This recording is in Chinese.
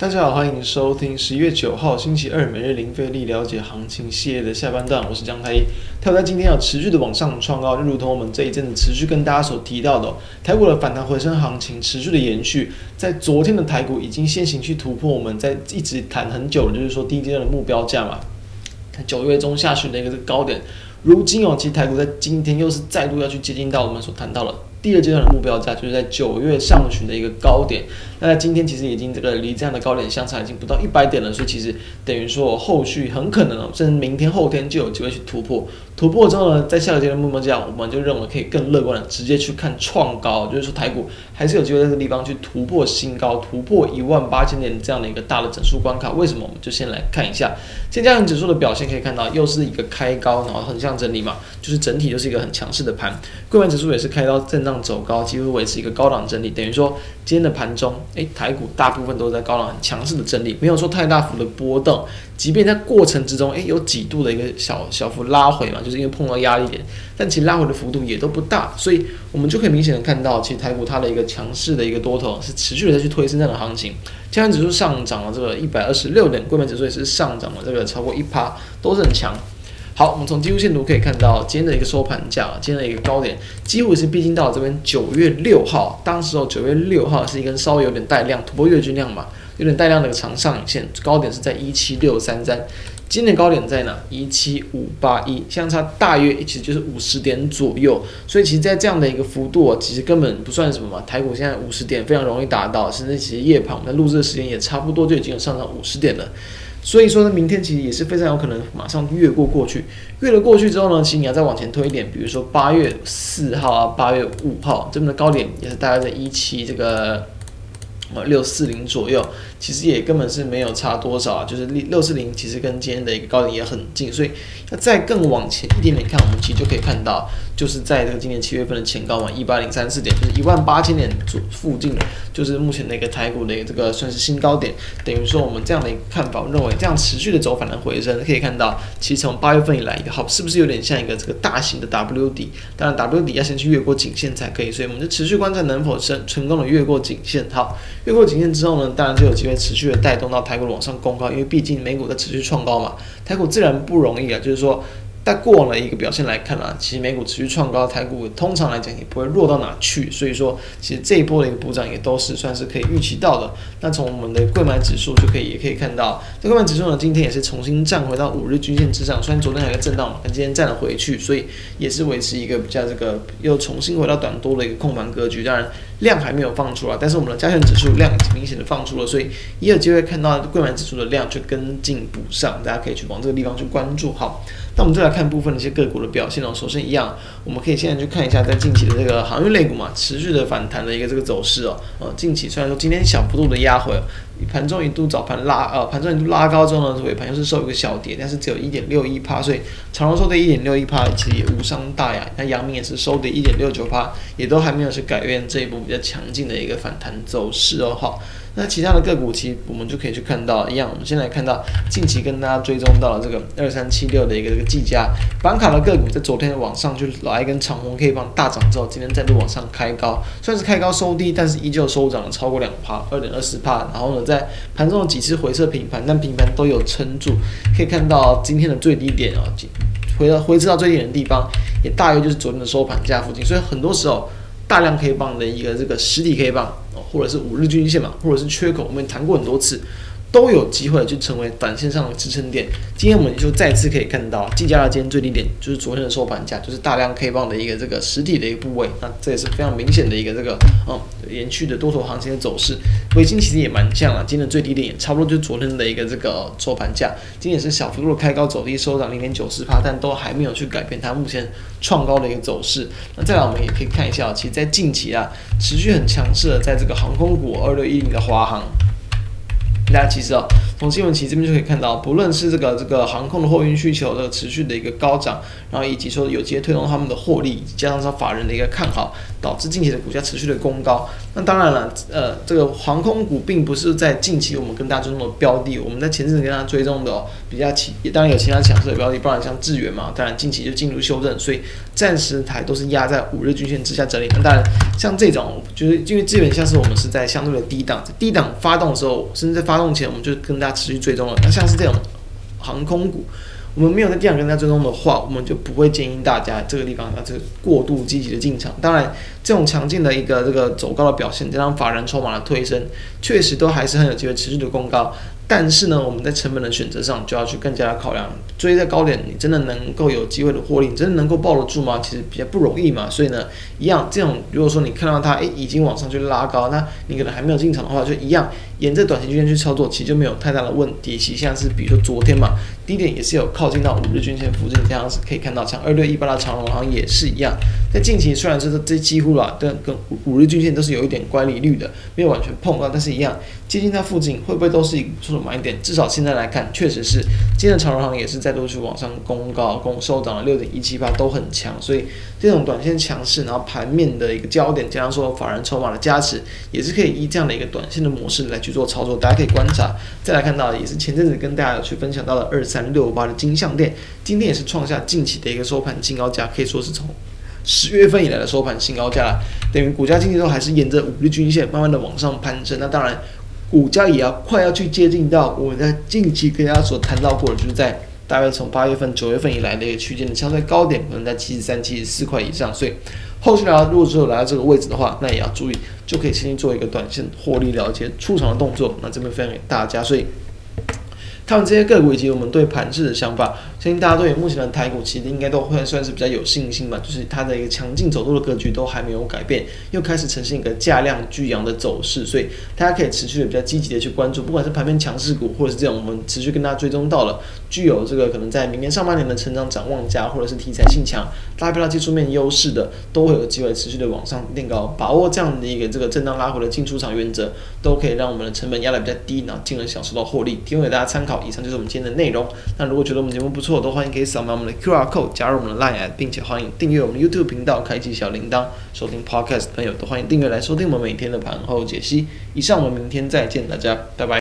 大家好，欢迎收听十一月九号星期二每日零费力了解行情系列的下半段，我是江太一。台股在今天要持续的往上创高，就如同我们这一阵子持续跟大家所提到的，台股的反弹回升行情持续的延续。在昨天的台股已经先行去突破我们在一直谈很久，就是说第一阶段的目标价嘛，九月中下旬的一个高点。如今哦，其实台股在今天又是再度要去接近到我们所谈到的。第二阶段的目标价就是在九月上旬的一个高点，那在今天其实已经这个离这样的高点相差已经不到一百点了，所以其实等于说后续很可能，甚至明天后天就有机会去突破。突破之后呢，在下个阶段目标价，我们就认为可以更乐观的直接去看创高，就是说台股还是有机会在这个地方去突破新高，突破一万八千点这样的一个大的整数关卡。为什么？我们就先来看一下，现加权指数的表现，可以看到又是一个开高，然后横向整理嘛，就是整体就是一个很强势的盘。柜买指数也是开高震荡走高，几乎维持一个高档整理，等于说今天的盘中，诶，台股大部分都在高档很强势的整理，没有说太大幅的波动。即便在过程之中，诶，有几度的一个小小幅拉回嘛，就是因为碰到压力点，但其实拉回的幅度也都不大，所以我们就可以明显的看到，其实台股它的一个强势的一个多头是持续的在去推升这样的行情。加权指数上涨了这个一百二十六点，柜买指数也是上涨了这个超过一趴，都是很强。好，我们从技术线图可以看到，今天的一个收盘价，今天的一个高点，几乎是逼近到这边九月六号，当时候九月六号是一根稍微有点带量突破月均量嘛。有点带量的一个长上影线，高点是在一七六三三，今天的高点在哪？一七五八一，相差大约其实就是五十点左右。所以其实，在这样的一个幅度，其实根本不算什么嘛。台股现在五十点非常容易达到，甚至其实夜盘我们录制的时间也差不多就已经有上涨五十点了。所以说呢，明天其实也是非常有可能马上越过过去，越了过去之后呢，其实你要再往前推一点，比如说八月四号啊，八月五号这边的高点也是大概在一期这个。呃，六四零左右，其实也根本是没有差多少啊，就是六六四零其实跟今天的一个高点也很近，所以要再更往前一点点看，我们其实就可以看到，就是在这个今年七月份的前高嘛，一八零三四点，就是一万八千点左附近，就是目前的一个台股的一个这个算是新高点，等于说我们这样的一个看法，认为这样持续的走反弹回升，可以看到，其实从八月份以来一个好，是不是有点像一个这个大型的 W 底？当然 W 底要先去越过颈线才可以，所以我们就持续观察能否成成功的越过颈线，好。越过颈线之后呢，当然就有机会持续的带动到台股往上攻高，因为毕竟美股在持续创高嘛，台股自然不容易啊，就是说。在过往的一个表现来看啊，其实美股持续创高，台股通常来讲也不会弱到哪去，所以说其实这一波的一个补涨也都是算是可以预期到的。那从我们的柜买指数就可以也可以看到，这柜买指数呢今天也是重新站回到五日均线之上，虽然昨天还有个震荡嘛，但今天站了回去，所以也是维持一个比较这个又重新回到短多的一个控盘格局。当然量还没有放出来，但是我们的加权指数量已经明显的放出了，所以也有机会看到柜买指数的量去跟进补上，大家可以去往这个地方去关注。好。那我们再来看部分的一些个股的表现哦。首先一样，我们可以现在去看一下，在近期的这个航运类股嘛，持续的反弹的一个这个走势哦。呃，近期虽然说今天小幅度的压回，盘中一度早盘拉，呃，盘中一度拉高之后呢，尾盘又是收一个小跌，但是只有一点六一趴，所以长荣收的一点六一趴，其实也无伤大雅。那阳明也是收的一点六九趴，也都还没有去改变这一波比较强劲的一个反弹走势哦。好。那其他的个股，其实我们就可以去看到一样。我们先来看到近期跟大家追踪到了这个二三七六的一个这个计价板卡的个股，在昨天往上就来一根长红 K 棒大涨之后，今天再度往上开高，算是开高收低，但是依旧收涨了超过两趴，二点二四趴。然后呢，在盘中几次回撤平盘，但平盘都有撑住。可以看到今天的最低点啊，回到回撤到最低点的地方，也大约就是昨天的收盘价附近。所以很多时候。大量 K 棒的一个这个实体 K 棒，或者是五日均线嘛，或者是缺口，我们谈过很多次。都有机会去成为短线上的支撑点。今天我们就再次可以看到，技嘉的今天最低点就是昨天的收盘价，就是大量 K 棒的一个这个实体的一个部位。那这也是非常明显的一个这个嗯延续的多头行情的走势。微晶其实也蛮像啊，今天的最低点也差不多就是昨天的一个这个收盘价。今天也是小幅度的开高走低，收涨零点九四趴，但都还没有去改变它目前创高的一个走势。那再来我们也可以看一下，其实在近期啊持续很强势的，在这个航空股二六一零的华航。大家其实哦，从新闻其实这边就可以看到，不论是这个这个航空的货运需求的持续的一个高涨，然后以及说有机会推动他们的获利，加上说法人的一个看好，导致近期的股价持续的攻高。那当然了，呃，这个航空股并不是在近期我们跟大家追踪的标的，我们在前阵子跟大家追踪的、哦、比较强，当然有其他强势的标的，不然像智原嘛，当然近期就进入修正，所以暂时台都是压在五日均线之下整理。那当然像这种，就是因为基本像是我们是在相对的低档，低档发动的时候，甚至在发动前，我们就跟大家持续追踪了。那像是这种航空股。我们没有在低档跟大家追踪的话，我们就不会建议大家这个地方啊，这过度积极的进场。当然，这种强劲的一个这个走高的表现，加上法人筹码的推升，确实都还是很有机会持续的攻高。但是呢，我们在成本的选择上就要去更加的考量。追在高点，你真的能够有机会的获利，你真的能够抱得住吗？其实比较不容易嘛。所以呢，一样这种，如果说你看到它，诶已经往上去拉高，那你可能还没有进场的话，就一样沿着短期均线去操作，其实就没有太大的问题。其像是比如说昨天嘛，低点也是有靠近到五日均线附近，这样子可以看到，像二六一八的长荣好像也是一样。在近期虽然是这几乎啦，跟跟五日均线都是有一点乖离率的，没有完全碰到，但是一样接近它附近，会不会都是一个不错的买点？至少现在来看，确实是今天的长荣行也是再度去往上攻高，攻收涨了六点一七八，都很强。所以这种短线强势，然后盘面的一个焦点，加上说法人筹码的加持，也是可以以这样的一个短线的模式来去做操作。大家可以观察，再来看到也是前阵子跟大家有去分享到的二三六八的金项链，今天也是创下近期的一个收盘新高价，可以说是从。十月份以来的收盘新高价了，等于股价近期都还是沿着五日均线慢慢的往上攀升。那当然，股价也要快要去接近到我在近期跟大家所谈到过的，就是在大约从八月份、九月份以来的一个区间的相对高点，可能在七十三、七十四块以上。所以后续呢如果说来到这个位置的话，那也要注意，就可以先去做一个短线获利了结出场的动作。那这边分享给大家，所以。看这些个股以及我们对盘势的想法，相信大家对于目前的台股其实应该都会算是比较有信心吧。就是它的一个强劲走弱的格局都还没有改变，又开始呈现一个价量巨扬的走势，所以大家可以持续的比较积极的去关注，不管是盘面强势股，或者是这种我们持续跟大家追踪到了具有这个可能在明年上半年的成长展望加，或者是题材性强、拉票到技术面优势的，都会有机会持续的往上垫高。把握这样的一个这个震荡拉回的进出场原则，都可以让我们的成本压得比较低，然后进而享受到获利。提供给大家参考。以上就是我们今天的内容。那如果觉得我们节目不错，都欢迎可以扫描我们的 QR code 加入我们的 Line，并且欢迎订阅我们 YouTube 频道，开启小铃铛，收听 Podcast 的朋友都欢迎订阅来收听我们每天的盘后解析。以上，我们明天再见，大家拜拜。